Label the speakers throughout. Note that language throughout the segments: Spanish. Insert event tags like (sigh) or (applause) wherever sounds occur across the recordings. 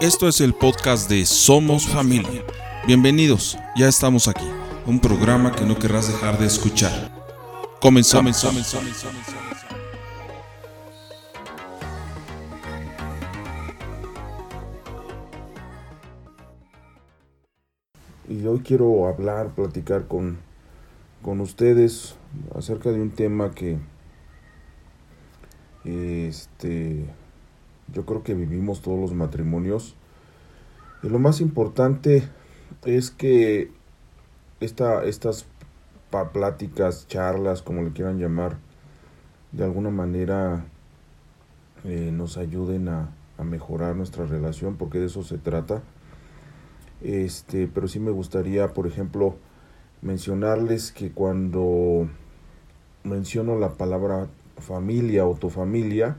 Speaker 1: Esto es el podcast de Somos Familia. Bienvenidos, ya estamos aquí. Un programa que no querrás dejar de escuchar. Comenzamos.
Speaker 2: Y hoy quiero hablar, platicar con, con ustedes acerca de un tema que este yo creo que vivimos todos los matrimonios. Y lo más importante es que esta, estas pláticas, charlas, como le quieran llamar, de alguna manera eh, nos ayuden a, a, mejorar nuestra relación, porque de eso se trata. Este, pero sí me gustaría, por ejemplo, mencionarles que cuando menciono la palabra familia o tu familia,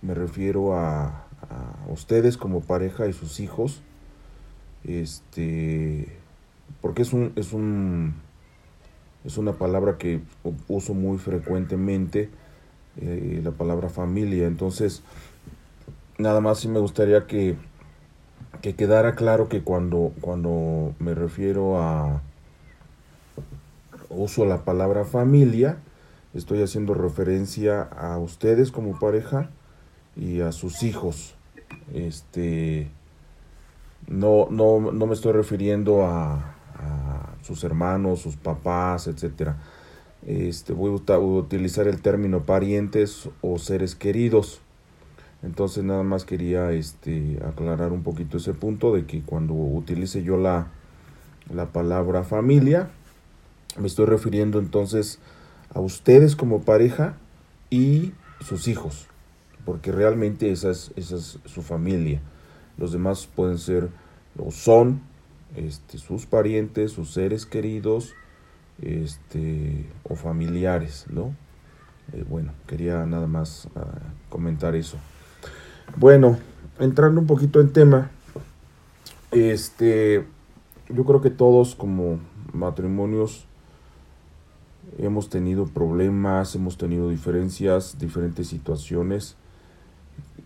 Speaker 2: me refiero a, a, ustedes como pareja y sus hijos, este, porque es un, es un, es una palabra que uso muy frecuentemente, eh, la palabra familia, entonces, nada más sí me gustaría que, que quedara claro que cuando, cuando me refiero a, uso la palabra familia, estoy haciendo referencia a ustedes como pareja, y a sus hijos. Este no, no, no me estoy refiriendo a, sus hermanos, sus papás, etcétera. Este, voy a utilizar el término parientes o seres queridos. Entonces nada más quería este, aclarar un poquito ese punto de que cuando utilice yo la, la palabra familia, me estoy refiriendo entonces a ustedes como pareja y sus hijos porque realmente esa es, esa es su familia. Los demás pueden ser o son este, sus parientes, sus seres queridos este, o familiares, ¿no? Eh, bueno, quería nada más uh, comentar eso. Bueno, entrando un poquito en tema, este, yo creo que todos como matrimonios hemos tenido problemas, hemos tenido diferencias, diferentes situaciones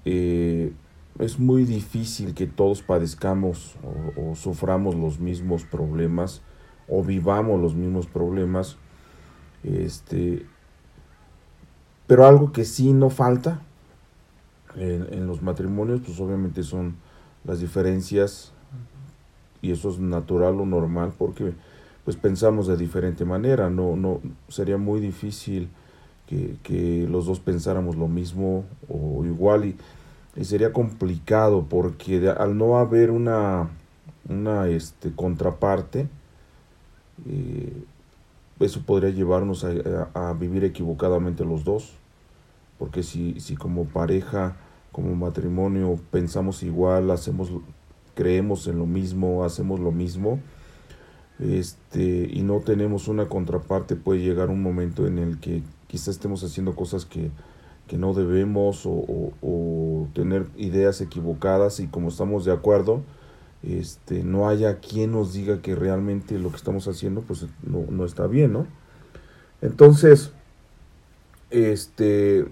Speaker 2: eh, es muy difícil que todos padezcamos o, suframos los mismos problemas o vivamos los mismos problemas. Este, pero algo que sí no falta en, en los matrimonios, pues obviamente son las diferencias y eso es natural o normal porque pues pensamos de diferente manera, no, no sería muy difícil que, que los dos pensáramos lo mismo o igual y, y sería complicado porque al no haber una, una este, contraparte, eh, eso podría llevarnos a, a, a, vivir equivocadamente los dos, porque si, si como pareja, como matrimonio pensamos igual, hacemos, creemos en lo mismo, hacemos lo mismo, este, y no tenemos una contraparte, puede llegar un momento en el que quizás estemos haciendo cosas que, que no debemos o, tener ideas equivocadas y como estamos de acuerdo, este, no haya quien nos diga que realmente lo que estamos haciendo pues no, no está bien, ¿no? Entonces, este,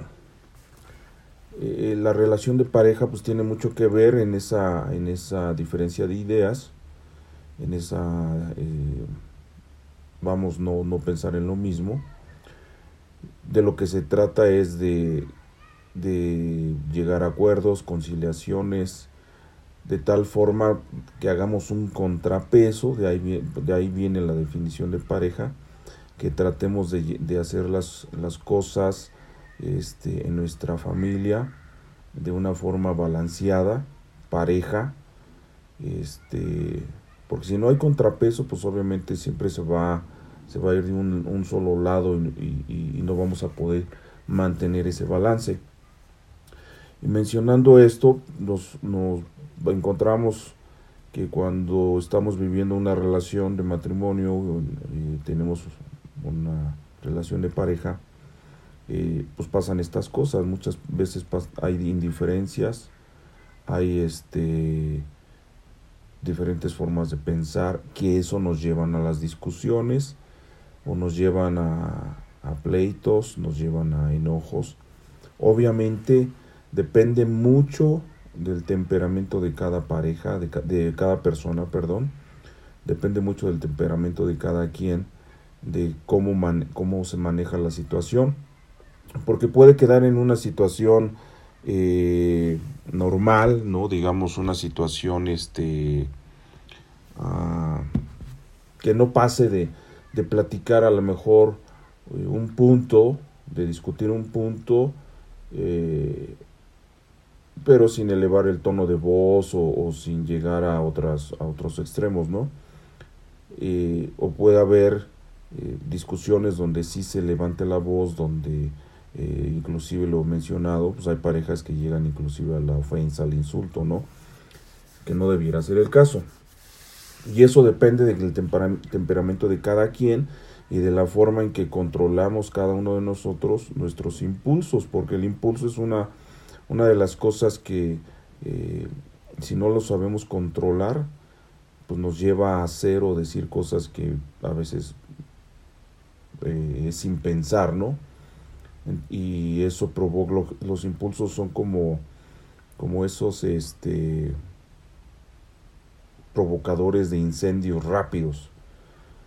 Speaker 2: eh, la relación de pareja pues tiene mucho que ver en esa, en esa diferencia de ideas, en esa, eh, vamos, no, no pensar en lo mismo de lo que se trata es de, de llegar a acuerdos, conciliaciones, de tal forma que hagamos un contrapeso, de ahí, de ahí viene la definición de pareja, que tratemos de, de hacer las, las cosas este, en nuestra familia de una forma balanceada, pareja, este, porque si no hay contrapeso, pues obviamente siempre se va se va a ir de un, solo lado y, no vamos a poder mantener ese balance. Y mencionando esto, nos, nos encontramos que cuando estamos viviendo una relación de matrimonio y tenemos una relación de pareja, eh, pues pasan estas cosas. Muchas veces hay indiferencias, hay este diferentes formas de pensar que eso nos llevan a las discusiones o nos llevan a, pleitos, nos llevan a enojos. Obviamente depende mucho del temperamento de cada pareja, de, cada persona, perdón. Depende mucho del temperamento de cada quien, de cómo, man, cómo se maneja la situación. Porque puede quedar en una situación eh, normal, ¿no? Digamos una situación este, uh, que no pase de, de, platicar a lo mejor eh, un punto, de discutir un punto, eh, pero sin elevar el tono de voz o, sin llegar a, otras, a otros extremos, ¿no? Eh, o puede haber discusiones donde sí se levante la voz, donde inclusive lo mencionado, pues hay parejas que llegan inclusive a la ofensa, al insulto, ¿no? Que no debiera ser el caso. Y eso depende del temperamento de cada quien y de la forma en que controlamos cada uno de nosotros nuestros impulsos, porque el impulso es una, una de las cosas que eh, si no lo sabemos controlar, pues nos lleva a hacer o decir cosas que a veces eh, es sin pensar, ¿no? Y eso provoca, los impulsos son como, como esos, este, provocadores de incendios rápidos.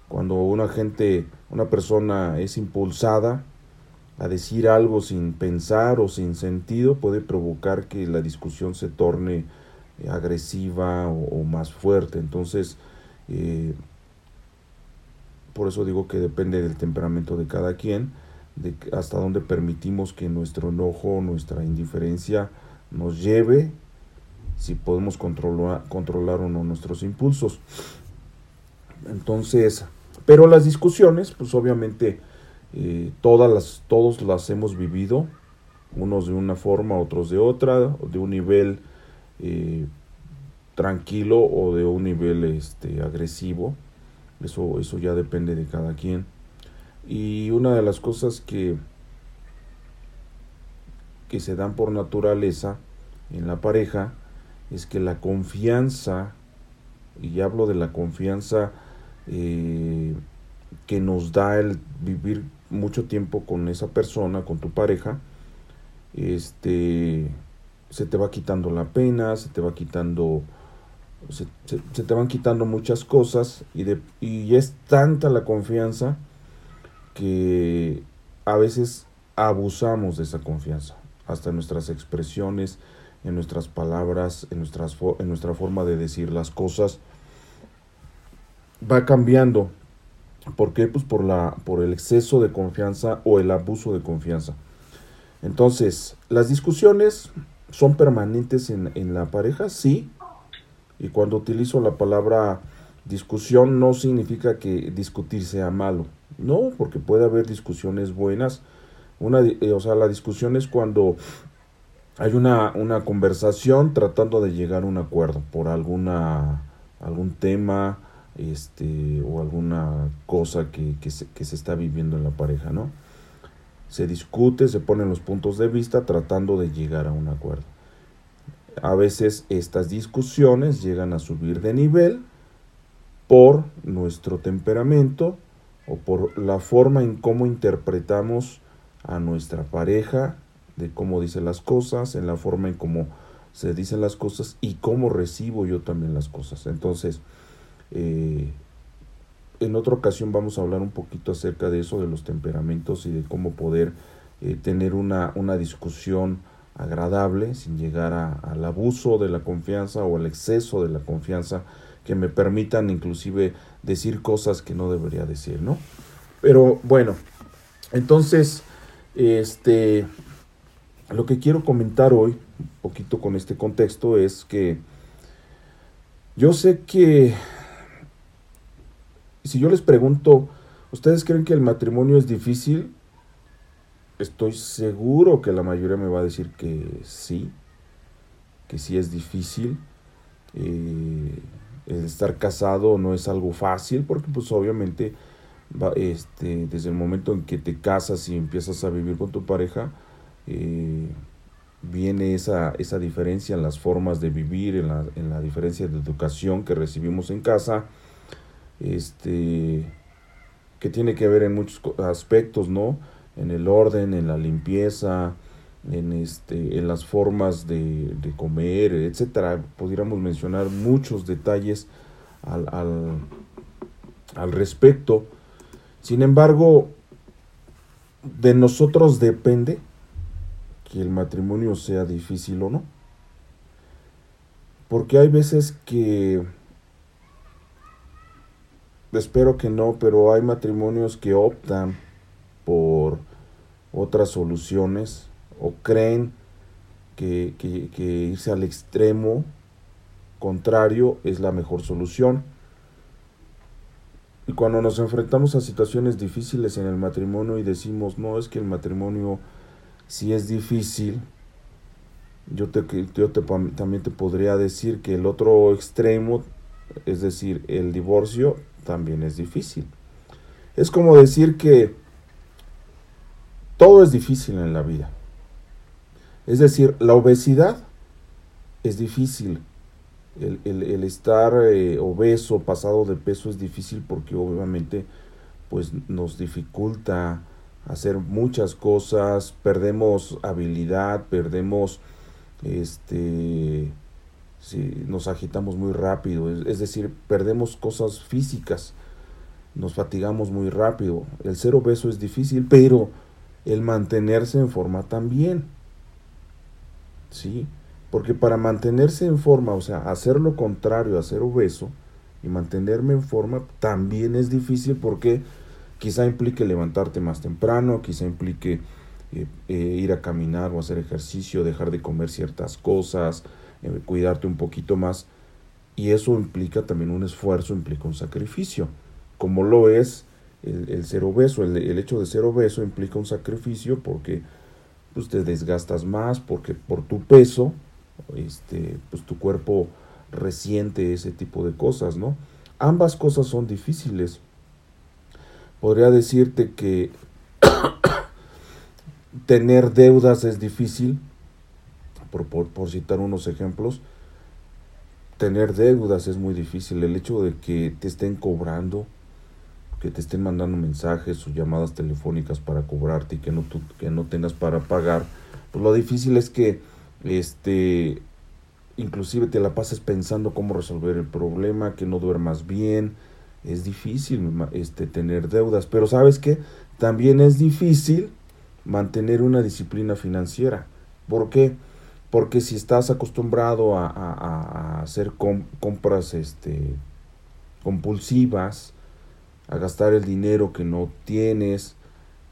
Speaker 2: Cuando una gente, una persona es impulsada a decir algo sin pensar o sin sentido, puede provocar que la discusión se torne eh, agresiva o, más fuerte. Entonces, eh, por eso digo que depende del temperamento de cada quien, de hasta dónde permitimos que nuestro enojo, nuestra indiferencia nos lleve si podemos controlar, controlar o no nuestros impulsos. Entonces, pero las discusiones, pues obviamente eh, todas las, todos las hemos vivido, unos de una forma, otros de otra, de un nivel eh, tranquilo o de un nivel este, agresivo. Eso, eso ya depende de cada quien. Y una de las cosas que, que se dan por naturaleza en la pareja es que la confianza, y hablo de la confianza eh, que nos da el vivir mucho tiempo con esa persona, con tu pareja, este, se te va quitando la pena, se te va quitando, se, te van quitando muchas cosas y, de, y es tanta la confianza que a veces abusamos de esa confianza, hasta nuestras expresiones, en nuestras palabras, en, nuestras, en nuestra forma de decir las cosas, va cambiando. ¿Por qué? Pues por, la, por el exceso de confianza o el abuso de confianza. Entonces, las discusiones son permanentes en, en la pareja, sí. Y cuando utilizo la palabra discusión no significa que discutir sea malo. No, porque puede haber discusiones buenas. Una, eh, o sea, la discusión es cuando hay una, una conversación tratando de llegar a un acuerdo por alguna algún tema este o alguna cosa que, que, se, que se está viviendo en la pareja, ¿no? Se discute, se ponen los puntos de vista tratando de llegar a un acuerdo. A veces estas discusiones llegan a subir de nivel por nuestro temperamento o por la forma en cómo interpretamos a nuestra pareja de cómo dice las cosas, en la forma en cómo se dicen las cosas y cómo recibo yo también las cosas. Entonces, eh, en otra ocasión vamos a hablar un poquito acerca de eso, de los temperamentos y de cómo poder eh, tener una, una, discusión agradable sin llegar al abuso de la confianza o al exceso de la confianza que me permitan inclusive decir cosas que no debería decir, ¿no? Pero bueno, entonces, este, lo que quiero comentar hoy, un poquito con este contexto, es que yo sé que si yo les pregunto, ¿ustedes creen que el matrimonio es difícil? Estoy seguro que la mayoría me va a decir que sí, que sí es difícil. Eh, estar casado no es algo fácil porque pues obviamente este, desde el momento en que te casas y empiezas a vivir con tu pareja, eh, viene esa, esa diferencia en las formas de vivir, en la, en la diferencia de educación que recibimos en casa, este, que tiene que ver en muchos aspectos, ¿no? En el orden, en la limpieza, en, este, en las formas de, comer, etcétera. Pudiéramos mencionar muchos detalles al, al, al respecto. Sin embargo, de nosotros depende que el matrimonio sea difícil o no. Porque hay veces que, espero que no, pero hay matrimonios que optan por otras soluciones o creen que, irse al extremo contrario es la mejor solución. Y cuando nos enfrentamos a situaciones difíciles en el matrimonio y decimos, no, es que el matrimonio si es difícil, yo, te, yo te, también te podría decir que el otro extremo, es decir, el divorcio, también es difícil. Es como decir que todo es difícil en la vida. Es decir, la obesidad es difícil. El, estar eh, obeso, pasado de peso es difícil porque obviamente pues nos dificulta hacer muchas cosas, perdemos habilidad, perdemos este nos agitamos muy rápido, es, decir, perdemos cosas físicas, nos fatigamos muy rápido. El ser obeso es difícil, pero el mantenerse en forma también. ¿Sí? Porque para mantenerse en forma, o sea, hacer lo contrario a ser obeso y mantenerme en forma también es difícil porque quizá implique levantarte más temprano, quizá implique eh, eh, ir a caminar o hacer ejercicio, dejar de comer ciertas cosas, eh, cuidarte un poquito más. Y eso implica también un esfuerzo, implica un sacrificio, como lo es el, ser obeso. El, el, hecho de ser obeso implica un sacrificio porque pues, te desgastas más, porque por tu peso, este, pues tu cuerpo resiente ese tipo de cosas, ¿no? Ambas cosas son difíciles. Podría decirte que (coughs) tener deudas es difícil, por, por, citar unos ejemplos, tener deudas es muy difícil. El hecho de que te estén cobrando, que te estén mandando mensajes o llamadas telefónicas para cobrarte y que no, que no tengas para pagar, pues lo difícil es que este inclusive te la pases pensando cómo resolver el problema, que no duermas bien, es difícil este, tener deudas, pero sabes que también es difícil mantener una disciplina financiera. ¿Por qué? Porque si estás acostumbrado a, hacer compras este, compulsivas, a gastar el dinero que no tienes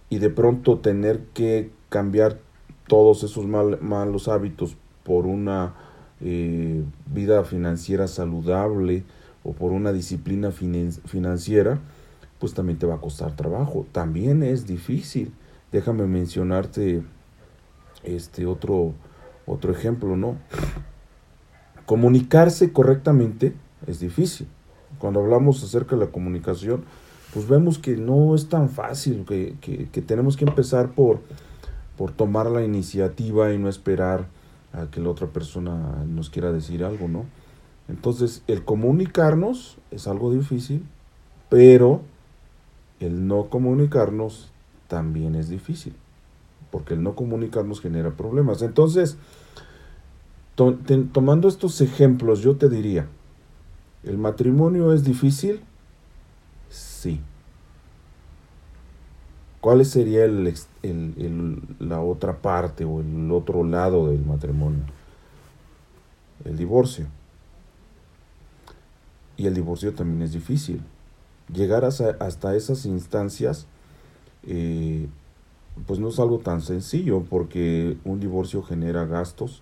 Speaker 2: y de pronto tener que cambiar todos esos malos hábitos por una eh, vida financiera saludable, o por una disciplina financiera, pues también te va a costar trabajo. También es difícil. Déjame mencionarte este otro, otro ejemplo, ¿no? Comunicarse correctamente es difícil. Cuando hablamos acerca de la comunicación, pues vemos que no es tan fácil, que, que tenemos que empezar por, por tomar la iniciativa y no esperar a que la otra persona nos quiera decir algo, ¿no? Entonces, el comunicarnos es algo difícil, pero el no comunicarnos también es difícil, porque el no comunicarnos genera problemas. Entonces, tomando estos ejemplos, yo te diría, ¿el matrimonio es difícil? Sí. ¿Cuál sería la otra parte o el otro lado del matrimonio? El divorcio y el divorcio también es difícil. Llegar hasta, esas instancias, eh, pues no es algo tan sencillo, porque un divorcio genera gastos,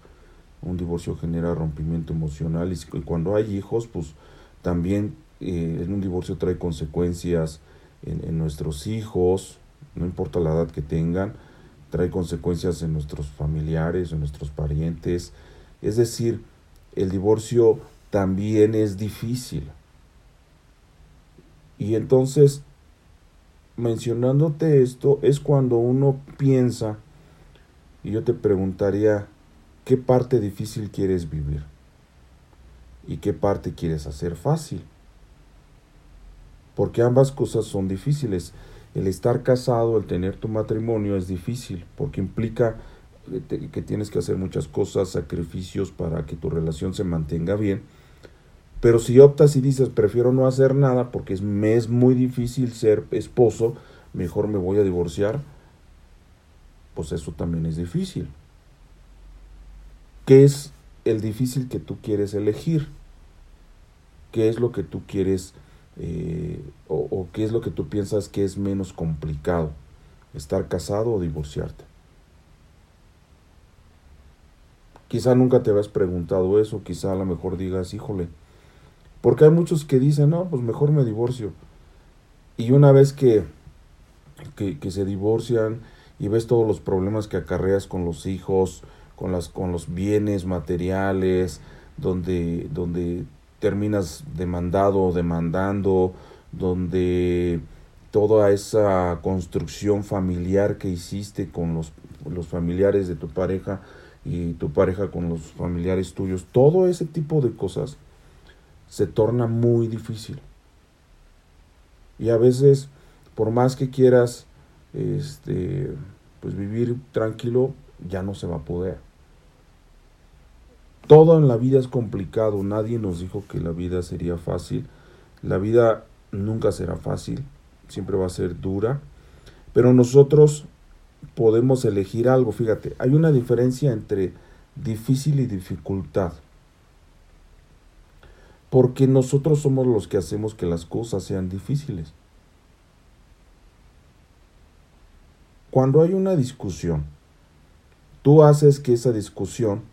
Speaker 2: un divorcio genera rompimiento emocional, y cuando hay hijos, pues también eh, en un divorcio trae consecuencias en, en nuestros hijos, no importa la edad que tengan, trae consecuencias en nuestros familiares, en nuestros parientes. Es decir, el divorcio también es difícil. Y entonces, mencionándote esto, es cuando uno piensa, y yo te preguntaría, ¿qué parte difícil quieres vivir? ¿Y qué parte quieres hacer fácil? Porque ambas cosas son difíciles. El estar casado, el tener tu matrimonio es difícil, porque implica que tienes que hacer muchas cosas, sacrificios para que tu relación se mantenga bien. Pero si optas y dices, prefiero no hacer nada porque es, me es muy difícil ser esposo, mejor me voy a divorciar, pues eso también es difícil. ¿Qué es el difícil que tú quieres elegir? ¿Qué es lo que tú quieres eh, o, o qué es lo que tú piensas que es menos complicado? ¿Estar casado o divorciarte? Quizá nunca te habías preguntado eso, quizá a lo mejor digas, híjole, porque hay muchos que dicen, no, pues mejor me divorcio. Y una vez que, que, que se divorcian y ves todos los problemas que acarreas con los hijos, con, las, con los bienes materiales, donde, donde terminas demandado o demandando, donde toda esa construcción familiar que hiciste con los, los familiares de tu pareja y tu pareja con los familiares tuyos, todo ese tipo de cosas se torna muy difícil. Y a veces, por más que quieras este, pues vivir tranquilo, ya no se va a poder. Todo en la vida es complicado, nadie nos dijo que la vida sería fácil. La vida nunca será fácil, siempre va a ser dura, pero nosotros podemos elegir algo. Fíjate, hay una diferencia entre difícil y dificultad. Porque nosotros somos los que hacemos que las cosas sean difíciles. Cuando hay una discusión, tú haces que esa discusión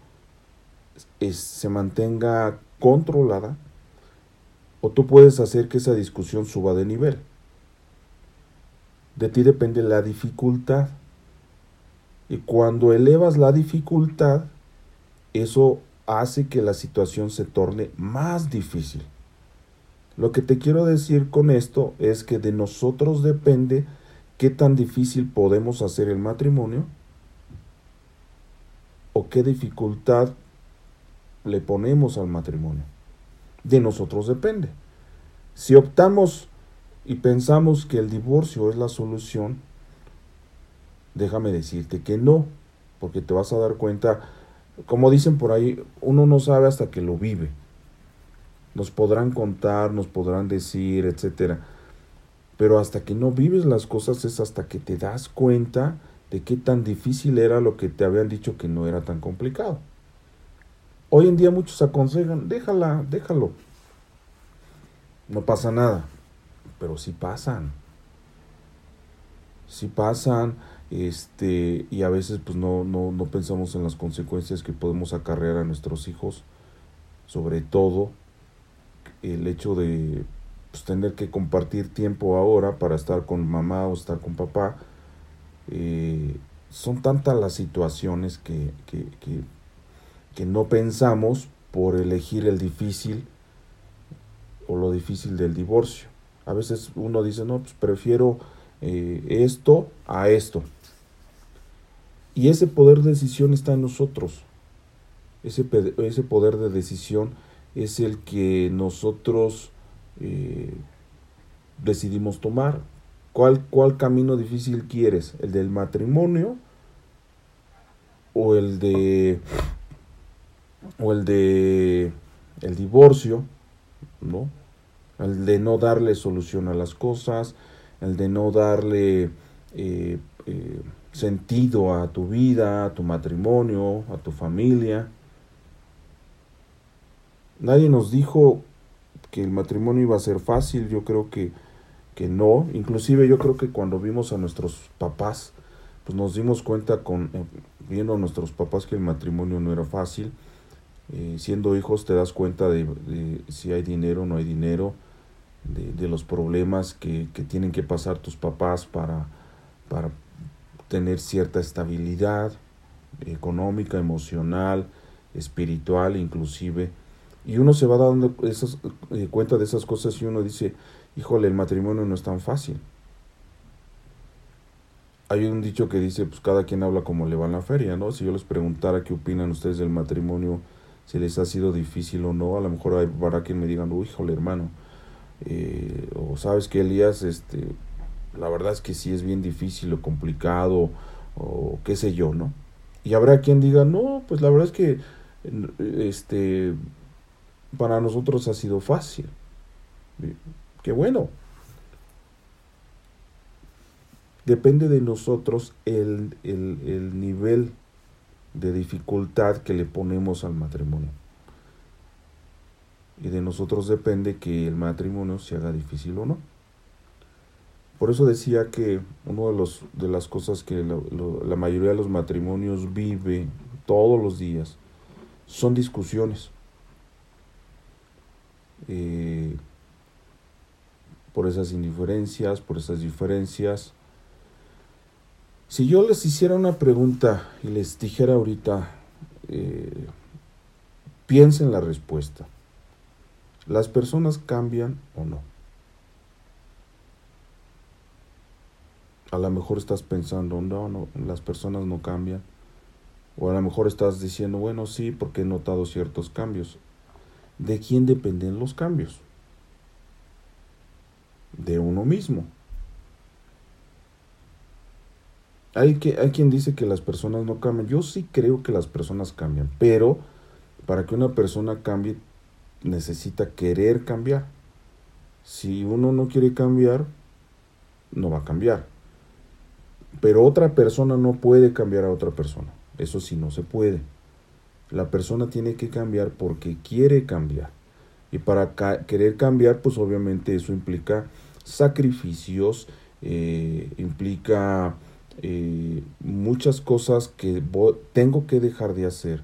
Speaker 2: se mantenga controlada o tú puedes hacer que esa discusión suba de nivel. De ti depende la dificultad. Y cuando elevas la dificultad, eso hace que la situación se torne más difícil. Lo que te quiero decir con esto es que de nosotros depende qué tan difícil podemos hacer el matrimonio o qué dificultad le ponemos al matrimonio. De nosotros depende. Si optamos y pensamos que el divorcio es la solución, déjame decirte que no, porque te vas a dar cuenta, como dicen por ahí, uno no sabe hasta que lo vive. Nos podrán contar, nos podrán decir, etcétera. Pero hasta que no vives las cosas es hasta que te das cuenta de qué tan difícil era lo que te habían dicho que no era tan complicado. Hoy en día muchos aconsejan, déjala, déjalo. No pasa nada, pero sí pasan. Sí pasan este y a veces pues no, no, no pensamos en las consecuencias que podemos acarrear a nuestros hijos. Sobre todo el hecho de pues, tener que compartir tiempo ahora para estar con mamá o estar con papá eh, son tantas las situaciones que, que, que, que no pensamos por elegir el difícil o lo difícil del divorcio. A veces uno dice no pues prefiero eh, esto a esto y ese poder de decisión está en nosotros. Ese, ese poder de decisión es el que nosotros eh, decidimos tomar. ¿Cuál, ¿Cuál camino difícil quieres? ¿El del matrimonio? ¿O el de... o el de... el divorcio? ¿No? El de no darle solución a las cosas, el de no darle eh, eh, sentido a tu vida, a tu matrimonio, a tu familia. Nadie nos dijo que el matrimonio iba a ser fácil, yo creo que, que no. Inclusive yo creo que cuando vimos a nuestros papás, pues nos dimos cuenta con eh, viendo a nuestros papás que el matrimonio no era fácil. Eh, siendo hijos te das cuenta de, si hay dinero o no hay dinero, de, de los problemas que, que, tienen que pasar tus papás para, para tener cierta estabilidad económica, emocional, espiritual inclusive. Y uno se va dando esas, eh, cuenta de esas cosas y uno dice, híjole, el matrimonio no es tan fácil. Hay un dicho que dice, pues cada quien habla como le va en la feria, ¿no? Si yo les preguntara qué opinan ustedes del matrimonio, si les ha sido difícil o no, a lo mejor habrá quien me digan, uy, híjole, hermano, eh, o sabes que Elías, este, la verdad es que sí es bien difícil o complicado o qué sé yo, ¿no? Y habrá quien diga, no, pues la verdad es que este, para nosotros ha sido fácil. Qué bueno. Depende de nosotros el, el, el nivel de dificultad que le ponemos al matrimonio. Y de nosotros depende que el matrimonio se haga difícil o no. Por eso decía que una de, de las cosas que la, mayoría de los matrimonios vive todos los días son discusiones. Eh, por esas indiferencias, por esas diferencias. Si yo les hiciera una pregunta y les dijera ahorita, eh, piensen la respuesta. ¿Las personas cambian o no? A lo mejor estás pensando, no, no, las personas no cambian. O a lo mejor estás diciendo, bueno, sí, porque he notado ciertos cambios. ¿De quién dependen los cambios? De uno mismo. Hay, que, hay quien dice que las personas no cambian. Yo sí creo que las personas cambian, pero para que una persona cambie necesita querer cambiar. Si uno no quiere cambiar, no va a cambiar. Pero otra persona no puede cambiar a otra persona. Eso sí no se puede. La persona tiene que cambiar porque quiere cambiar. Y para querer cambiar, pues obviamente eso implica sacrificios, eh, implica eh, muchas cosas que tengo que dejar de hacer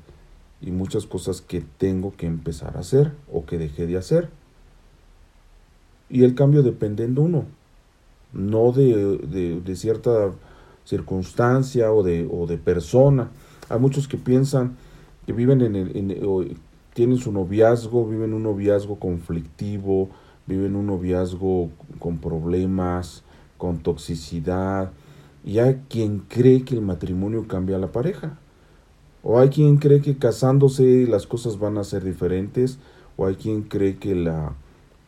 Speaker 2: y muchas cosas que tengo que empezar a hacer o que dejé de hacer. Y el cambio depende de uno, no de, de, cierta circunstancia o de, o de persona. Hay muchos que piensan que viven en el, tienen su noviazgo, viven un noviazgo conflictivo, viven un noviazgo con problemas, con toxicidad, y hay quien cree que el matrimonio cambia a la pareja. O hay quien cree que casándose las cosas van a ser diferentes, o hay quien cree que la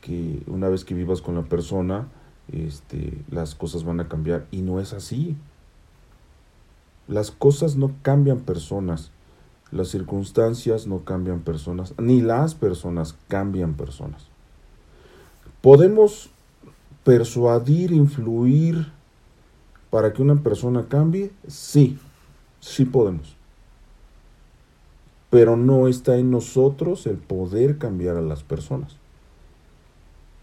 Speaker 2: que una vez que vivas con la persona, este, las cosas van a cambiar y no es así. Las cosas no cambian personas, las circunstancias no cambian personas, ni las personas cambian personas. Podemos persuadir, influir para que una persona cambie, sí, sí podemos pero no está en nosotros el poder cambiar a las personas.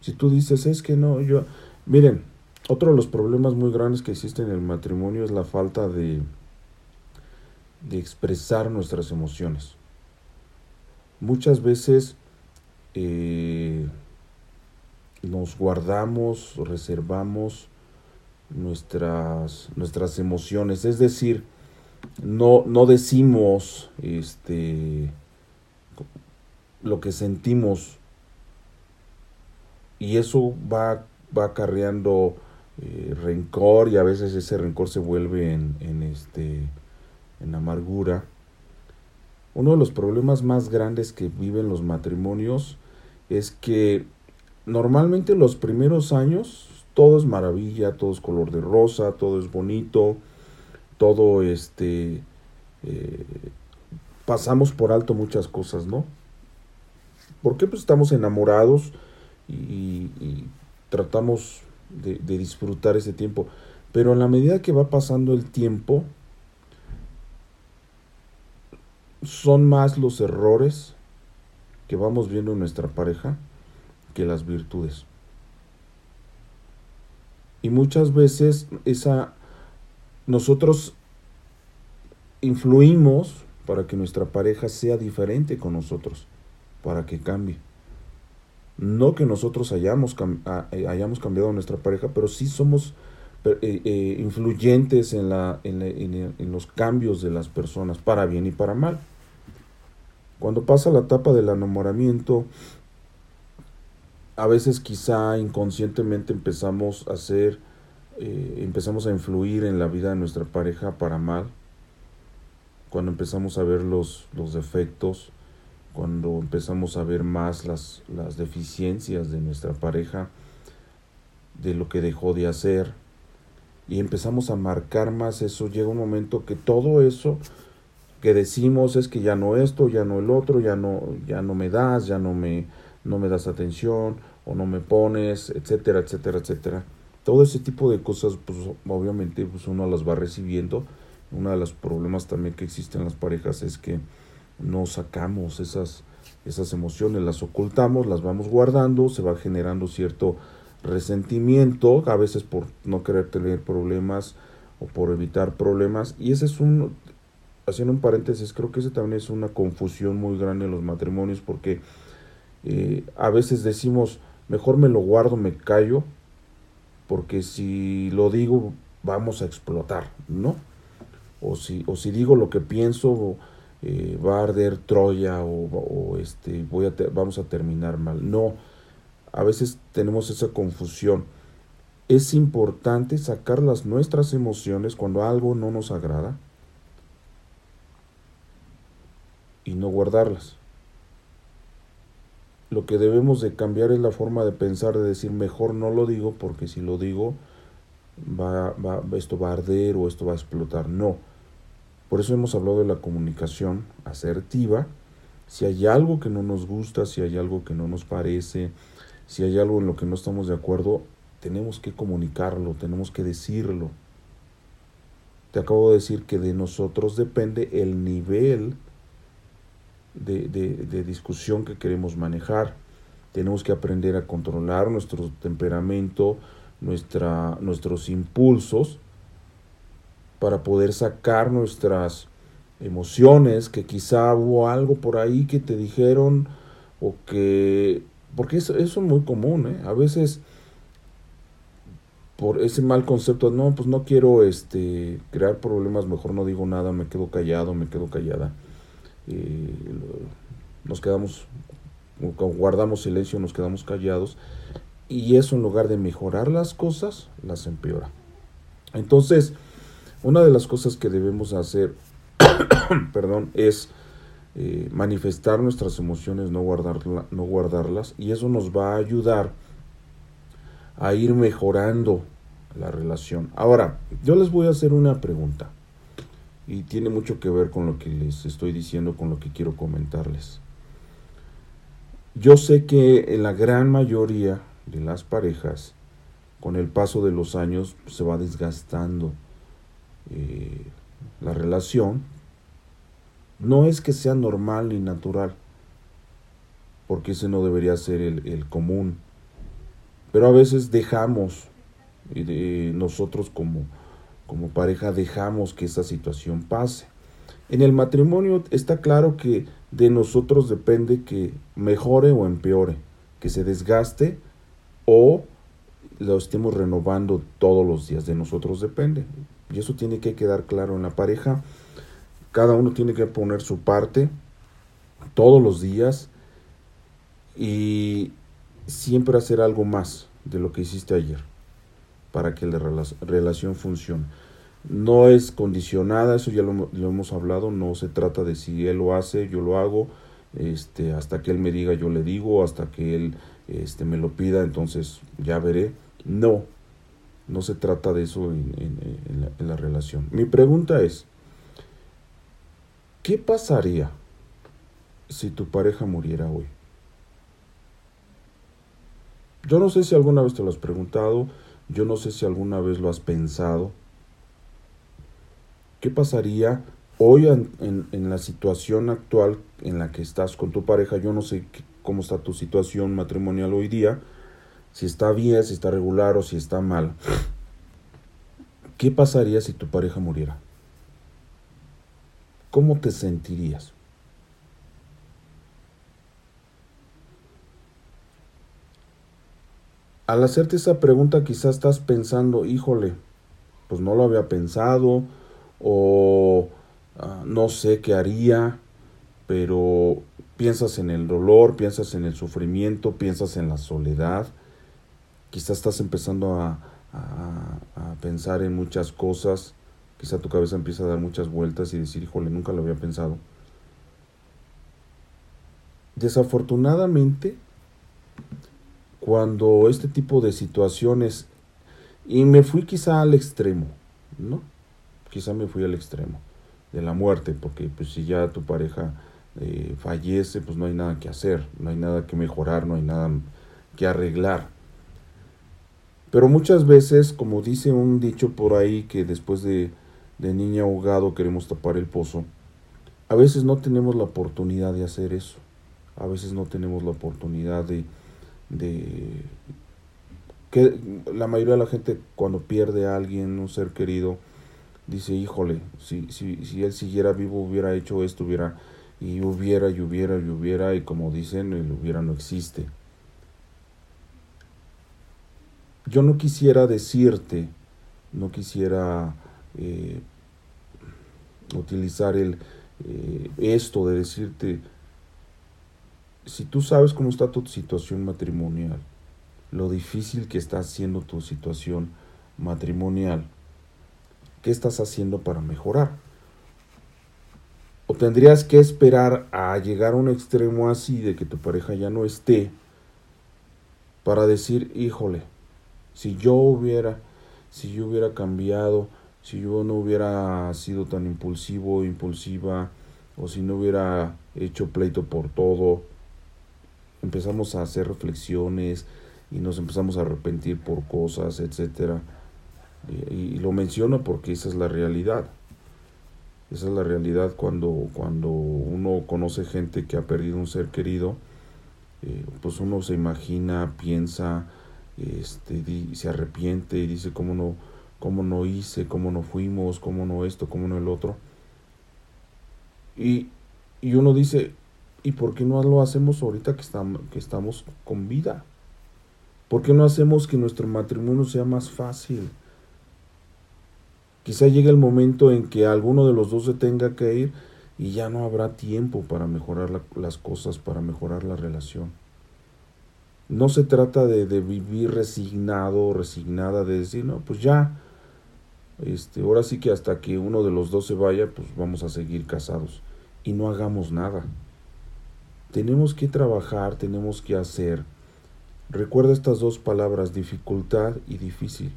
Speaker 2: Si tú dices, es que no, yo... Miren, otro de los problemas muy grandes que existen en el matrimonio es la falta de, de expresar nuestras emociones. Muchas veces eh, nos guardamos, reservamos nuestras, nuestras emociones. Es decir, no, no decimos este, lo que sentimos y eso va, va acarreando eh, rencor y a veces ese rencor se vuelve en, en, este, en amargura. Uno de los problemas más grandes que viven los matrimonios es que normalmente los primeros años todo es maravilla, todo es color de rosa, todo es bonito, todo este eh, pasamos por alto muchas cosas, ¿no? Porque pues estamos enamorados y, tratamos de, de, disfrutar ese tiempo. Pero en la medida que va pasando el tiempo, son más los errores que vamos viendo en nuestra pareja que las virtudes. Y muchas veces esa nosotros influimos para que nuestra pareja sea diferente con nosotros, para que cambie. No que nosotros hayamos, eh, hayamos cambiado nuestra pareja, pero sí somos eh, eh, influyentes en, la, en, en los cambios de las personas, para bien y para mal. Cuando pasa la etapa del enamoramiento, a veces quizá inconscientemente empezamos a hacer eh, empezamos a influir en la vida de nuestra pareja para mal, cuando empezamos a ver los, los defectos, cuando empezamos a ver más las, las deficiencias de nuestra pareja, de lo que dejó de hacer, y empezamos a marcar más eso, llega un momento que todo eso que decimos es que ya no esto, ya no el otro, ya no, ya no me das, ya no me, no me das atención o no me pones, etcétera, etcétera, etcétera. Todo ese tipo de cosas, pues obviamente pues uno las va recibiendo. Uno de los problemas también que existen en las parejas es que no sacamos esas, esas emociones, las ocultamos, las vamos guardando, se va generando cierto resentimiento, a veces por no querer tener problemas o por evitar problemas. Y ese es un, haciendo un paréntesis, creo que ese también es una confusión muy grande en los matrimonios porque eh, a veces decimos, mejor me lo guardo, me callo, porque si lo digo vamos a explotar, ¿no? O si, o si digo lo que pienso, eh, va a arder Troya o, este, voy a vamos a terminar mal. No, a veces tenemos esa confusión. Es importante sacar las nuestras emociones cuando algo no nos agrada y no guardarlas. Lo que debemos de cambiar es la forma de pensar, de decir mejor no lo digo porque si lo digo va, va, esto va a arder o esto va a explotar. No. Por eso hemos hablado de la comunicación asertiva. Si hay algo que no nos gusta, si hay algo que no nos parece, si hay algo en lo que no estamos de acuerdo, tenemos que comunicarlo, tenemos que decirlo. Te acabo de decir que de nosotros depende el nivel de, discusión que queremos manejar. Tenemos que aprender a controlar nuestro temperamento, nuestra, nuestros impulsos, para poder sacar nuestras emociones, que quizá hubo algo por ahí que te dijeron o que... Porque eso, eso es muy común, ¿eh? A veces por ese mal concepto, no, pues no quiero este, crear problemas, mejor no digo nada, me quedo callado, me quedo callada nos quedamos, guardamos silencio, nos quedamos callados y eso en lugar de mejorar las cosas, las empeora. Entonces, una de las cosas que debemos hacer, (coughs) perdón, es eh, manifestar nuestras emociones, no, guardarla, no guardarlas, y eso nos va a ayudar a ir mejorando la relación. Ahora, yo les voy a hacer una pregunta y tiene mucho que ver con lo que les estoy diciendo, con lo que quiero comentarles. Yo sé que en la gran mayoría de las parejas, con el paso de los años, se va desgastando eh, la relación. No es que sea normal ni natural, porque ese no debería ser el, común. Pero a veces dejamos, de nosotros como como pareja dejamos que esa situación pase. En el matrimonio está claro que de nosotros depende que mejore o empeore, que se desgaste o lo estemos renovando todos los días. De nosotros depende. Y eso tiene que quedar claro en la pareja. Cada uno tiene que poner su parte todos los días y siempre hacer algo más de lo que hiciste ayer para que la relación funcione. No es condicionada, eso ya lo, hemos hablado, no se trata de si él lo hace, yo lo hago, este, hasta que él me diga, yo le digo, hasta que él este, me lo pida, entonces ya veré. No, no se trata de eso en, la, relación. Mi pregunta es, ¿qué pasaría si tu pareja muriera hoy? Yo no sé si alguna vez te lo has preguntado, yo no sé si alguna vez lo has pensado. ¿Qué pasaría hoy en, la situación actual en la que estás con tu pareja? Yo no sé cómo está tu situación matrimonial hoy día, si está bien, si está regular o si está mal. ¿Qué pasaría si tu pareja muriera? ¿Cómo te sentirías? Al hacerte esa pregunta quizás estás pensando, híjole, pues no lo había pensado, o ah, no sé qué haría, pero piensas en el dolor, piensas en el sufrimiento, piensas en la soledad, quizás estás empezando a, a, pensar en muchas cosas, quizá tu cabeza empieza a dar muchas vueltas y decir, híjole, nunca lo había pensado. Desafortunadamente, cuando este tipo de situaciones, y me fui quizá al extremo, ¿no? Quizá me fui al extremo. de la muerte, porque pues si ya tu pareja eh, fallece, pues no hay nada que hacer, no hay nada que mejorar, no hay nada que arreglar. Pero muchas veces, como dice un dicho por ahí, que después de, de niña ahogado queremos tapar el pozo, a veces no tenemos la oportunidad de hacer eso. A veces no tenemos la oportunidad de, de que la mayoría de la gente cuando pierde a alguien, un ser querido, dice, híjole, si, si, si él siguiera vivo hubiera hecho esto, hubiera, y hubiera, y hubiera, y hubiera, y como dicen, el hubiera no existe. Yo no quisiera decirte, no quisiera eh, utilizar el, eh, esto de decirte, si tú sabes cómo está tu situación matrimonial, lo difícil que está haciendo tu situación matrimonial, ¿qué estás haciendo para mejorar? O tendrías que esperar a llegar a un extremo así de que tu pareja ya no esté para decir, híjole, si yo hubiera, si yo hubiera cambiado, si yo no hubiera sido tan impulsivo, impulsiva, o si no hubiera hecho pleito por todo, empezamos a hacer reflexiones y nos empezamos a arrepentir por cosas, etcétera. Y, lo menciono porque esa es la realidad. Esa es la realidad cuando, cuando uno conoce gente que ha perdido un ser querido, eh, pues uno se imagina, piensa, este, se arrepiente y dice cómo no, cómo no hice, cómo no fuimos, cómo no esto, cómo no el otro. Y, y uno dice, ¿y por qué no lo hacemos ahorita que estamos, que estamos con vida? ¿Por qué no hacemos que nuestro matrimonio sea más fácil? Quizá llegue el momento en que alguno de los dos se tenga que ir y ya no habrá tiempo para mejorar las cosas, para mejorar la relación. No se trata de, de vivir resignado o resignada, de decir, no, pues ya, este, ahora sí que hasta que uno de los dos se vaya, pues vamos a seguir casados y no hagamos nada. Tenemos que trabajar, tenemos que hacer. Recuerda estas dos palabras, dificultad y difícil.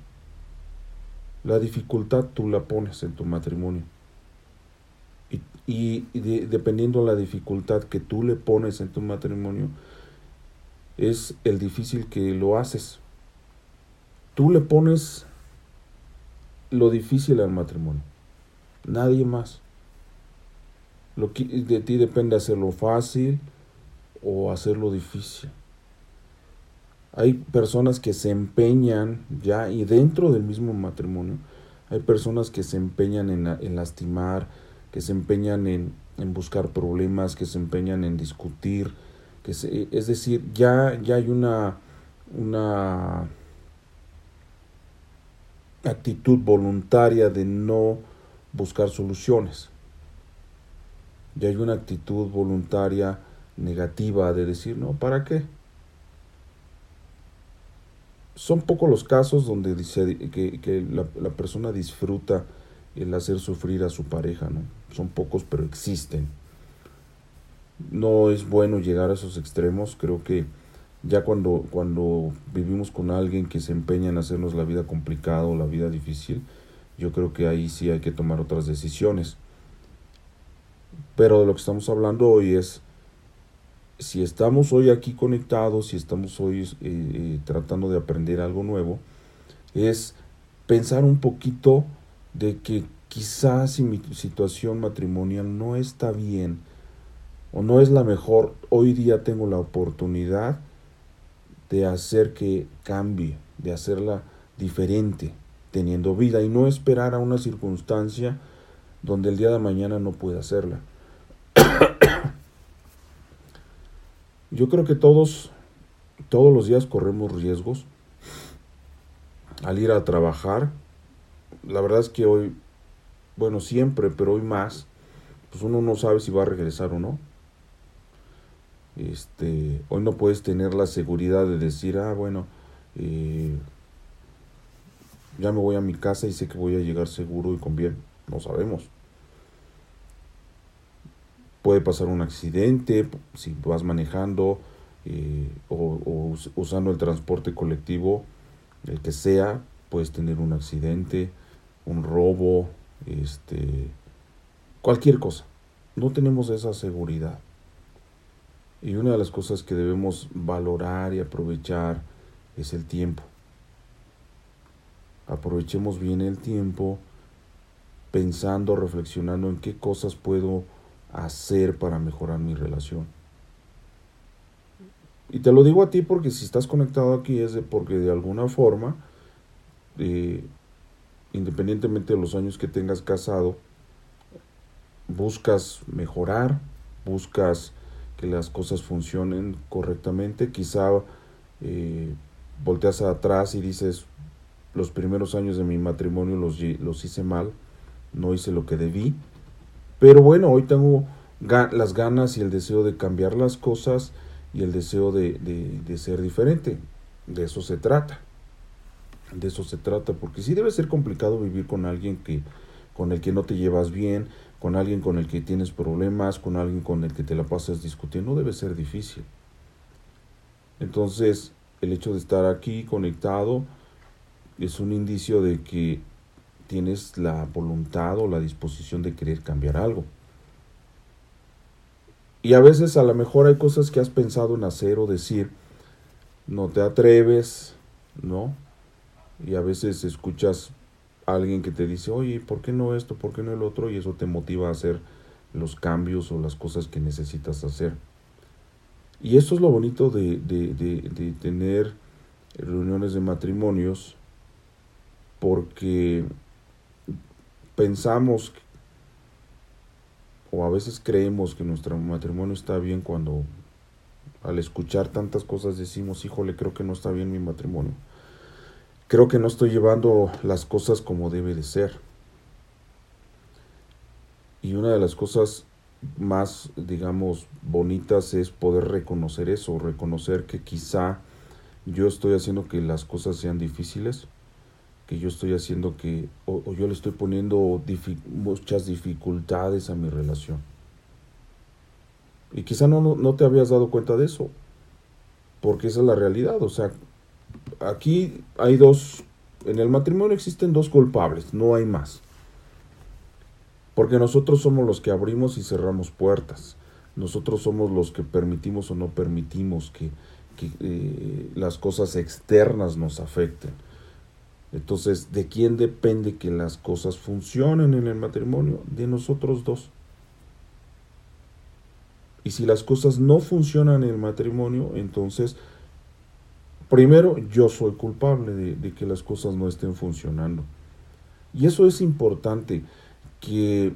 Speaker 2: La dificultad tú la pones en tu matrimonio. Y, dependiendo de la dificultad que tú le pones en tu matrimonio, es el difícil que lo haces. Tú le pones lo difícil al matrimonio. Nadie más. Lo que, de ti depende hacerlo fácil o hacerlo difícil. Hay personas que se empeñan ya y dentro del mismo matrimonio hay personas que se empeñan en, lastimar, que se empeñan en, buscar problemas, que se empeñan en discutir, que es decir, ya, ya hay una, una actitud voluntaria de no buscar soluciones. Ya hay una actitud voluntaria negativa de decir, no, ¿para qué? Son pocos los casos donde dice que, la, persona disfruta el hacer sufrir a su pareja, ¿no? Son pocos, pero existen. No es bueno llegar a esos extremos, creo que ya cuando, cuando vivimos con alguien que se empeña en hacernos la vida complicada o la vida difícil, yo creo que ahí sí hay que tomar otras decisiones. Pero de lo que estamos hablando hoy es si estamos hoy aquí conectados, si estamos hoy eh, eh, tratando de aprender algo nuevo, es pensar un poquito de que quizás si mi situación matrimonial no está bien o no es la mejor, hoy día tengo la oportunidad de hacer que cambie, de hacerla diferente, teniendo vida y no esperar a una circunstancia donde el día de mañana no pueda hacerla. Yo creo que todos, todos los días corremos riesgos al ir a trabajar. La verdad es que hoy, bueno, siempre, pero hoy más, pues uno no sabe si va a regresar o no. Este, hoy no puedes tener la seguridad de decir, ah, bueno, eh, ya me voy a mi casa y sé que voy a llegar seguro y con bien. No sabemos puede pasar un accidente si vas manejando eh, o, usando el transporte colectivo, el que sea, puedes tener un accidente, un robo, este, cualquier cosa. No tenemos esa seguridad. Y una de las cosas que debemos valorar y aprovechar es el tiempo. Aprovechemos bien el tiempo pensando, reflexionando en qué cosas puedo hacer para mejorar mi relación. Y te lo digo a ti porque si estás conectado aquí es de porque de alguna forma, eh, independientemente de los años que tengas casado, buscas mejorar, buscas que las cosas funcionen correctamente, quizá eh, volteas atrás y dices, los primeros años de mi matrimonio los, los hice mal, no hice lo que debí, pero bueno, hoy tengo las ganas y el deseo de cambiar las cosas y el deseo de, de, ser diferente. De eso se trata. De eso se trata, porque sí debe ser complicado vivir con alguien que con el que no te llevas bien, con alguien con el que tienes problemas, con alguien con el que te la pasas discutiendo, debe ser difícil. Entonces, el hecho de estar aquí conectado es un indicio de que tienes la voluntad o la disposición de querer cambiar algo. Y a veces a lo mejor hay cosas que has pensado en hacer o decir, no te atreves, ¿no? Y a veces escuchas a alguien que te dice, oye, ¿por qué no esto? ¿Por qué no el otro? Y eso te motiva a hacer los cambios o las cosas que necesitas hacer. Y esto es lo bonito de, de, de, de tener reuniones de matrimonios, porque pensamos o a veces creemos que nuestro matrimonio está bien cuando al escuchar tantas cosas decimos, híjole, creo que no está bien mi matrimonio. Creo que no estoy llevando las cosas como debe de ser. Y una de las cosas más, digamos, bonitas es poder reconocer eso, reconocer que quizá yo estoy haciendo que las cosas sean difíciles, que yo estoy haciendo que, o, yo le estoy poniendo muchas dificultades a mi relación. Y quizá no, no, te habías dado cuenta de eso, porque esa es la realidad. O sea, aquí hay dos, en el matrimonio existen dos culpables, no hay más. Porque nosotros somos los que abrimos y cerramos puertas. Nosotros somos los que permitimos o no permitimos que, que eh, las cosas externas nos afecten. Entonces, ¿de quién depende que las cosas funcionen en el matrimonio? De nosotros dos. Y si las cosas no funcionan en el matrimonio, entonces, primero, yo soy culpable de, que las cosas no estén funcionando. Y eso es importante, que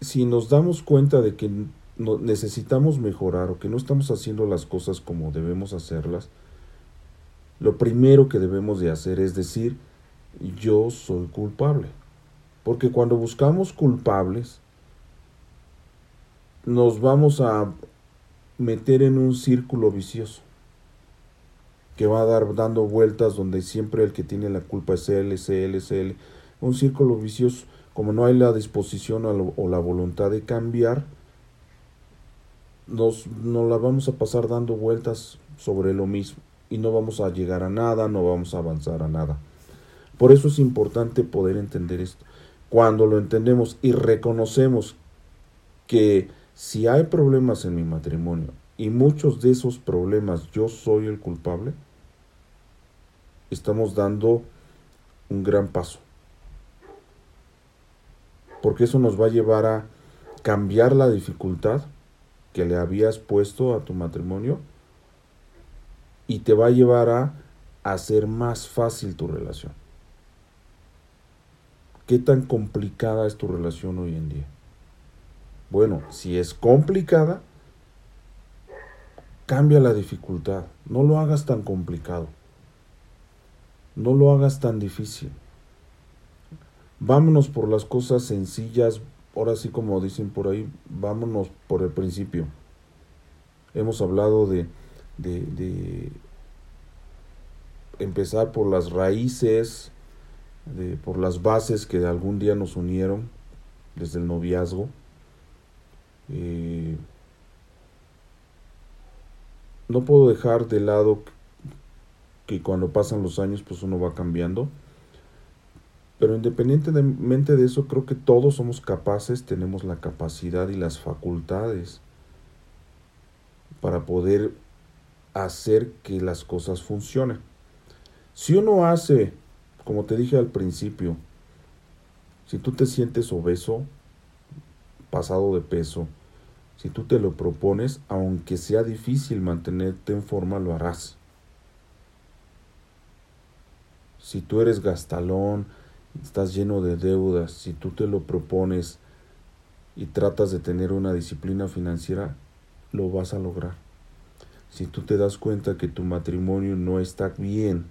Speaker 2: si nos damos cuenta de que necesitamos mejorar o que no estamos haciendo las cosas como debemos hacerlas, lo primero que debemos de hacer es decir, yo soy culpable. Porque cuando buscamos culpables, nos vamos a meter en un círculo vicioso que va a dar dando vueltas donde siempre el que tiene la culpa es él, es él, es él. Un círculo vicioso, como no hay la disposición o la voluntad de cambiar, nos, nos la vamos a pasar dando vueltas sobre lo mismo y no vamos a llegar a nada, no vamos a avanzar a nada. Por eso es importante poder entender esto. Cuando lo entendemos y reconocemos que si hay problemas en mi matrimonio y muchos de esos problemas yo soy el culpable, estamos dando un gran paso. Porque eso nos va a llevar a cambiar la dificultad que le habías puesto a tu matrimonio y te va a llevar a hacer más fácil tu relación. ¿Qué tan complicada es tu relación hoy en día? Bueno, si es complicada, cambia la dificultad. No lo hagas tan complicado. No lo hagas tan difícil. Vámonos por las cosas sencillas. Ahora sí, como dicen por ahí, vámonos por el principio. Hemos hablado de, de, de empezar por las raíces, por las bases que algún día nos unieron desde el noviazgo. Eh, no puedo dejar de lado que cuando pasan los años pues uno va cambiando, Pero independientemente de eso, creo que todos somos capaces, tenemos la capacidad y las facultades para poder hacer que las cosas funcionen. Si uno hace, como te dije al principio, si tú te sientes obeso, pasado de peso, si tú te lo propones, aunque sea difícil mantenerte en forma, lo harás. Si tú eres gastalón, estás lleno de deudas, si tú te lo propones y tratas de tener una disciplina financiera, lo vas a lograr. Si tú te das cuenta que tu matrimonio no está bien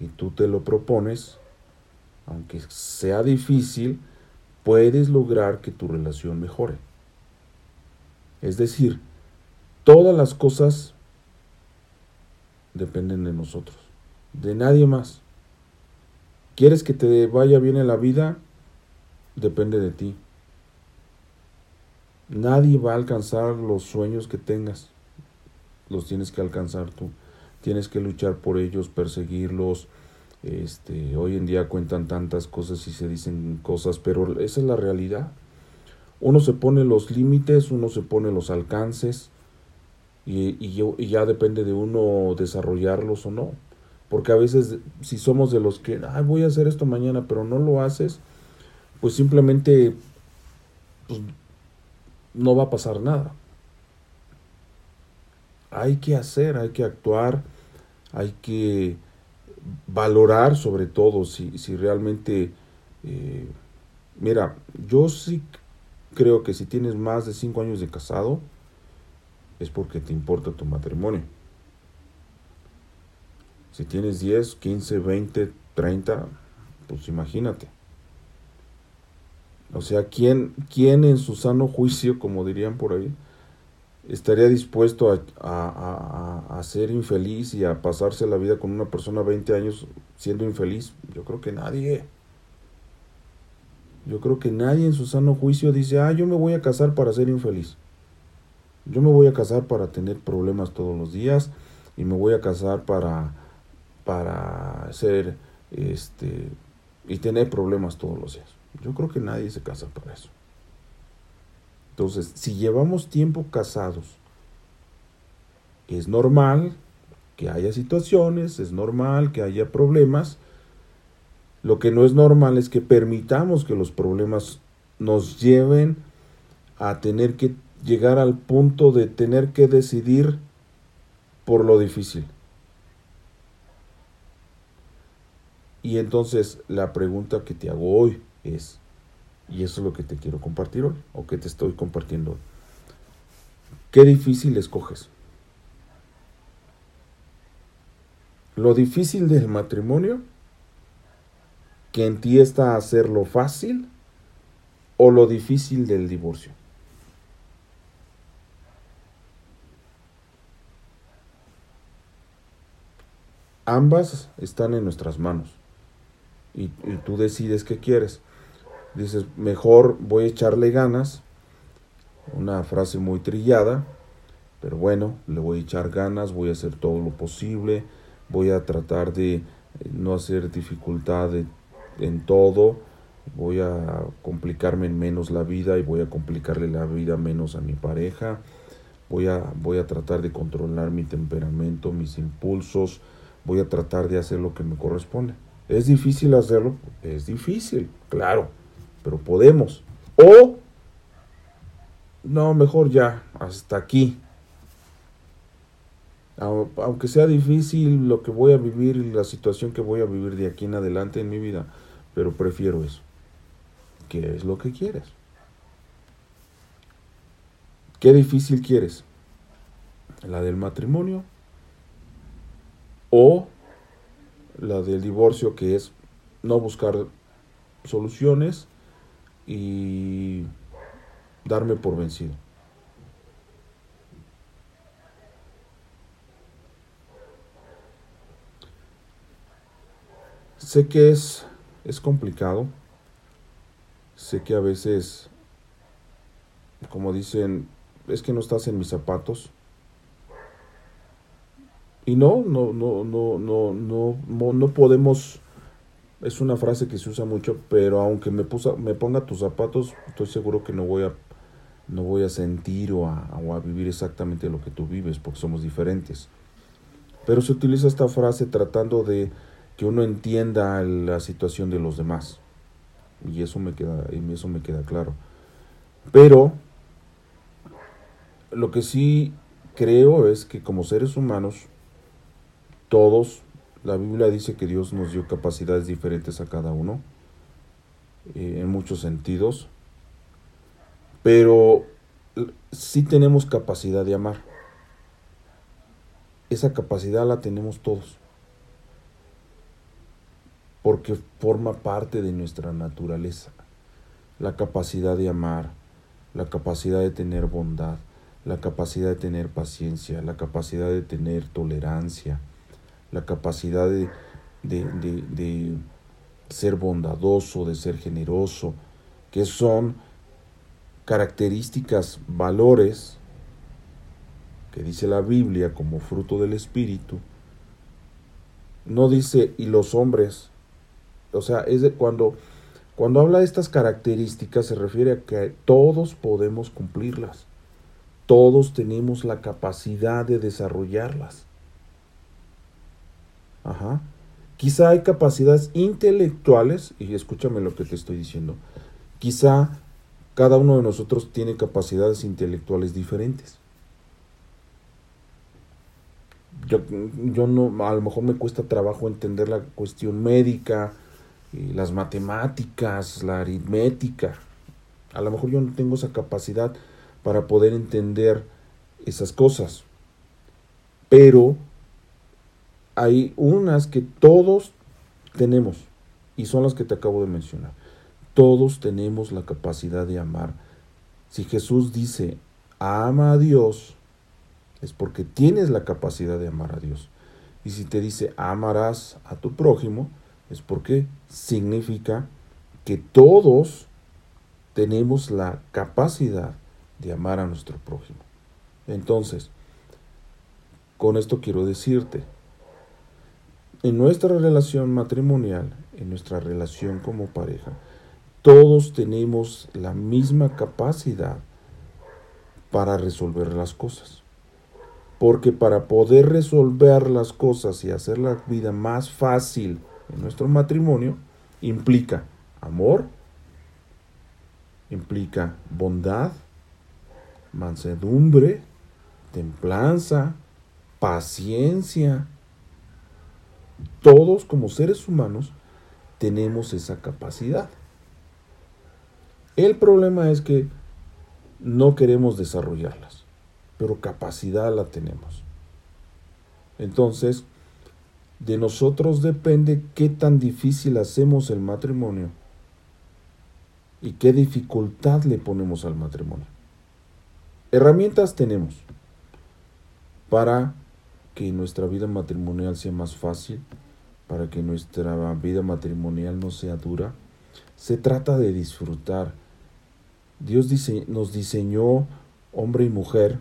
Speaker 2: y tú te lo propones, aunque sea difícil, puedes lograr que tu relación mejore. Es decir, todas las cosas dependen de nosotros, de nadie más. ¿Quieres que te vaya bien en la vida? Depende de ti. Nadie va a alcanzar los sueños que tengas. Los tienes que alcanzar tú. Tienes que luchar por ellos, perseguirlos. Este, hoy en día cuentan tantas cosas y se dicen cosas, pero esa es la realidad. Uno se pone los límites, uno se pone los alcances y, y, ya depende de uno desarrollarlos o no. Porque a veces si somos de los que, Ay, voy a hacer esto mañana, pero no lo haces, pues simplemente pues, no va a pasar nada. Hay que hacer, hay que actuar, hay que valorar sobre todo si, si realmente... Eh, mira, yo sí creo que si tienes más de 5 años de casado, es porque te importa tu matrimonio. Si tienes 10, 15, 20, 30, pues imagínate. O sea, ¿quién, ¿quién en su sano juicio, como dirían por ahí, estaría dispuesto a, a, a, ser infeliz y a pasarse la vida con una persona 20 años siendo infeliz? Yo creo que nadie. Yo creo que nadie en su sano juicio dice, ah, yo me voy a casar para ser infeliz. Yo me voy a casar para tener problemas todos los días y me voy a casar para, para ser, este, y tener problemas todos los días. Yo creo que nadie se casa para eso. Entonces, si llevamos tiempo casados, es normal que haya situaciones, es normal que haya problemas, lo que no es normal es que permitamos que los problemas nos lleven a tener que llegar al punto de tener que decidir por lo difícil. Y entonces la pregunta que te hago hoy es, y eso es lo que te quiero compartir hoy, o que te estoy compartiendo hoy, ¿qué difícil escoges? Lo difícil del matrimonio que en ti está hacerlo fácil o lo difícil del divorcio. Ambas están en nuestras manos y, y, tú decides qué quieres. Dices, mejor voy a echarle ganas, una frase muy trillada, pero bueno, le voy a echar ganas, voy a hacer todo lo posible, voy a tratar de eh, no hacer dificultad en todo, voy a complicarme menos la vida y voy a complicarle la vida menos a mi pareja, voy a, voy a tratar de controlar mi temperamento, mis impulsos, voy a tratar de hacer lo que me corresponde. ¿Es difícil hacerlo? Es difícil, claro, pero podemos. O, no, mejor ya, hasta aquí. Aunque sea difícil lo que voy a vivir y la situación que voy a vivir de aquí en adelante en mi vida, pero prefiero eso. ¿Qué es lo que quieres? ¿Qué difícil quieres? ¿La del matrimonio? ¿O la del divorcio que es no buscar soluciones y darme por vencido? Sé que es es complicado. Sé que a veces, como dicen, es que no estás en mis zapatos. Y no, no, no, no, no, no, no podemos es una frase que se usa mucho, pero aunque me, pusa, me ponga tus zapatos, estoy seguro que no voy a, no voy a sentir o a, o a vivir exactamente lo que tú vives, porque somos diferentes. Pero se utiliza esta frase tratando de que uno entienda la situación de los demás. Y eso me queda, y eso me queda claro. Pero lo que sí creo es que como seres humanos, todos la Biblia dice que Dios nos dio capacidades diferentes a cada uno, eh, en muchos sentidos, pero sí tenemos capacidad de amar. Esa capacidad la tenemos todos, porque forma parte de nuestra naturaleza. La capacidad de amar, la capacidad de tener bondad, la capacidad de tener paciencia, la capacidad de tener tolerancia, la capacidad de, de, ser bondadoso, de ser generoso, que son características, valores que dice la Biblia como fruto del Espíritu. No dice y los hombres, o sea, es de cuando, cuando habla de estas características se refiere a que todos podemos cumplirlas, todos tenemos la capacidad de desarrollarlas. Ajá. Quizá hay capacidades intelectuales, y escúchame lo que te estoy diciendo, quizá cada uno de nosotros tiene capacidades intelectuales diferentes. Yo, yo, no, a lo mejor me cuesta trabajo entender la cuestión médica, y las matemáticas, la aritmética. A lo mejor yo no tengo esa capacidad para poder entender esas cosas. Pero hay unas que todos tenemos y son las que te acabo de mencionar. Todos tenemos la capacidad de amar. Si Jesús dice, ama a Dios, es porque tienes la capacidad de amar a Dios. Y si te dice, amarás a tu prójimo, es porque significa que todos tenemos la capacidad de amar a nuestro prójimo. Entonces, con esto quiero decirte, en nuestra relación matrimonial, en nuestra relación como pareja, todos tenemos la misma capacidad para resolver las cosas. Porque para poder resolver las cosas y hacer la vida más fácil en nuestro matrimonio, implica amor, implica bondad, mansedumbre, templanza, paciencia, todos como seres humanos tenemos esa capacidad. El problema es que no queremos desarrollarlas, pero capacidad la tenemos. Entonces, de nosotros depende qué tan difícil hacemos el matrimonio y qué dificultad le ponemos al matrimonio. Herramientas tenemos para que nuestra vida matrimonial sea más fácil, para que nuestra vida matrimonial no sea dura. Se trata de disfrutar. Dios dice, nos diseñó hombre y mujer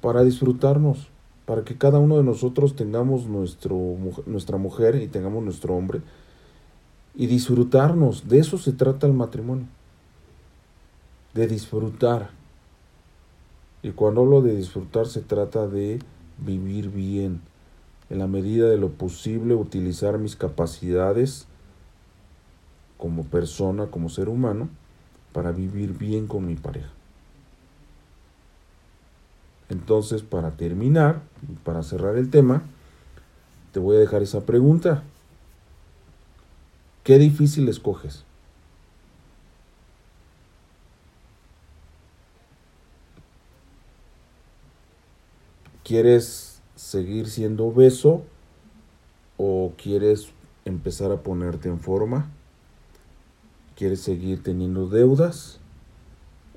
Speaker 2: para disfrutarnos, para que cada uno de nosotros tengamos nuestro, nuestra mujer y tengamos nuestro hombre y disfrutarnos. De eso se trata el matrimonio, de disfrutar. Y cuando hablo de disfrutar se trata de vivir bien, en la medida de lo posible utilizar mis capacidades como persona, como ser humano, para vivir bien con mi pareja. Entonces, para terminar, para cerrar el tema, te voy a dejar esa pregunta. ¿Qué difícil escoges? ¿Quieres seguir siendo obeso o quieres empezar a ponerte en forma? ¿Quieres seguir teniendo deudas?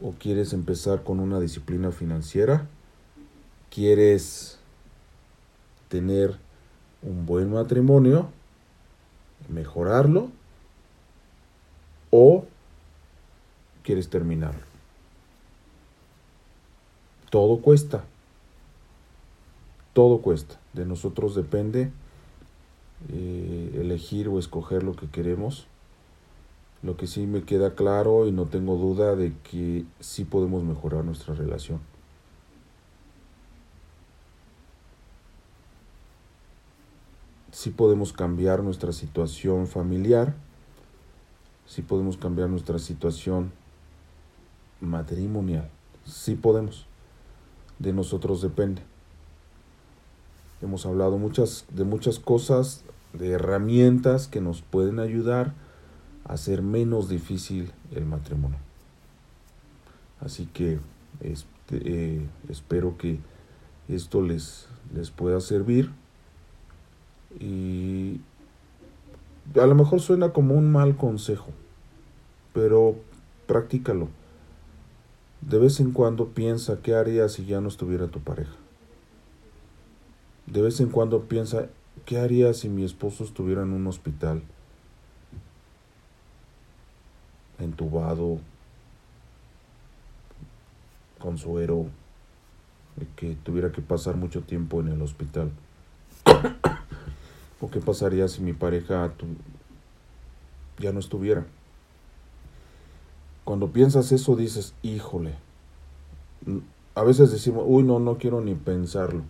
Speaker 2: ¿O quieres empezar con una disciplina financiera? ¿Quieres tener un buen matrimonio? ¿Mejorarlo? ¿O quieres terminarlo? Todo cuesta todo cuesta. De nosotros depende eh, elegir o escoger lo que queremos. Lo que sí me queda claro y no tengo duda de que sí podemos mejorar nuestra relación. Sí podemos cambiar nuestra situación familiar, sí podemos cambiar nuestra situación matrimonial, sí podemos. De nosotros depende. Hemos hablado muchas, de muchas cosas, de herramientas que nos pueden ayudar hacer menos difícil el matrimonio. Así que este, eh, espero que esto les, les pueda servir y a lo mejor suena como un mal consejo, pero practícalo. De vez en cuando piensa qué harías si ya no estuviera tu pareja. De vez en cuando piensa qué haría si mi esposo estuviera en un hospital entubado, con suero, que tuviera que pasar mucho tiempo en el hospital. (coughs) ¿O qué pasaría si mi pareja ya no estuviera? Cuando piensas eso dices, híjole. A veces decimos, uy, no, no quiero ni pensarlo.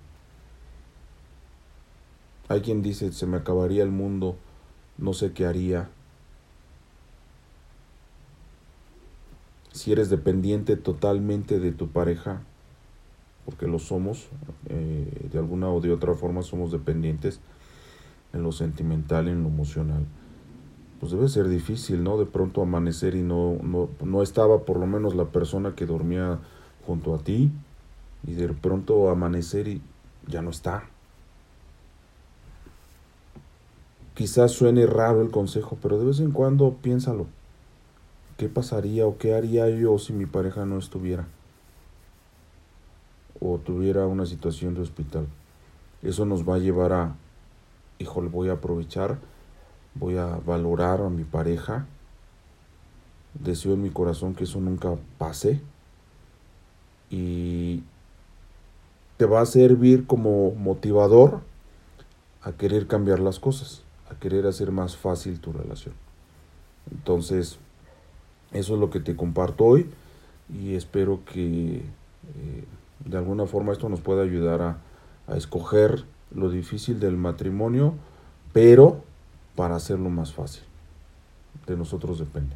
Speaker 2: Hay quien dice, se me acabaría el mundo, no sé qué haría. si eres dependiente totalmente de tu pareja, porque lo somos, eh, de alguna o de otra forma somos dependientes en lo sentimental, en lo emocional, pues debe ser difícil, ¿no? De pronto amanecer y no, no, no estaba por lo menos la persona que dormía junto a ti, y de pronto amanecer y ya no está. Quizás suene raro el consejo, pero de vez en cuando piénsalo. ¿Qué pasaría o qué haría yo si mi pareja no estuviera? O tuviera una situación de hospital. Eso nos va a llevar a, híjole, voy a aprovechar, voy a valorar a mi pareja. Deseo en mi corazón que eso nunca pase. Y te va a servir como motivador a querer cambiar las cosas, a querer hacer más fácil tu relación. Entonces, eso es lo que te comparto hoy y espero que eh, de alguna forma esto nos pueda ayudar a, a escoger lo difícil del matrimonio, pero para hacerlo más fácil. De nosotros depende.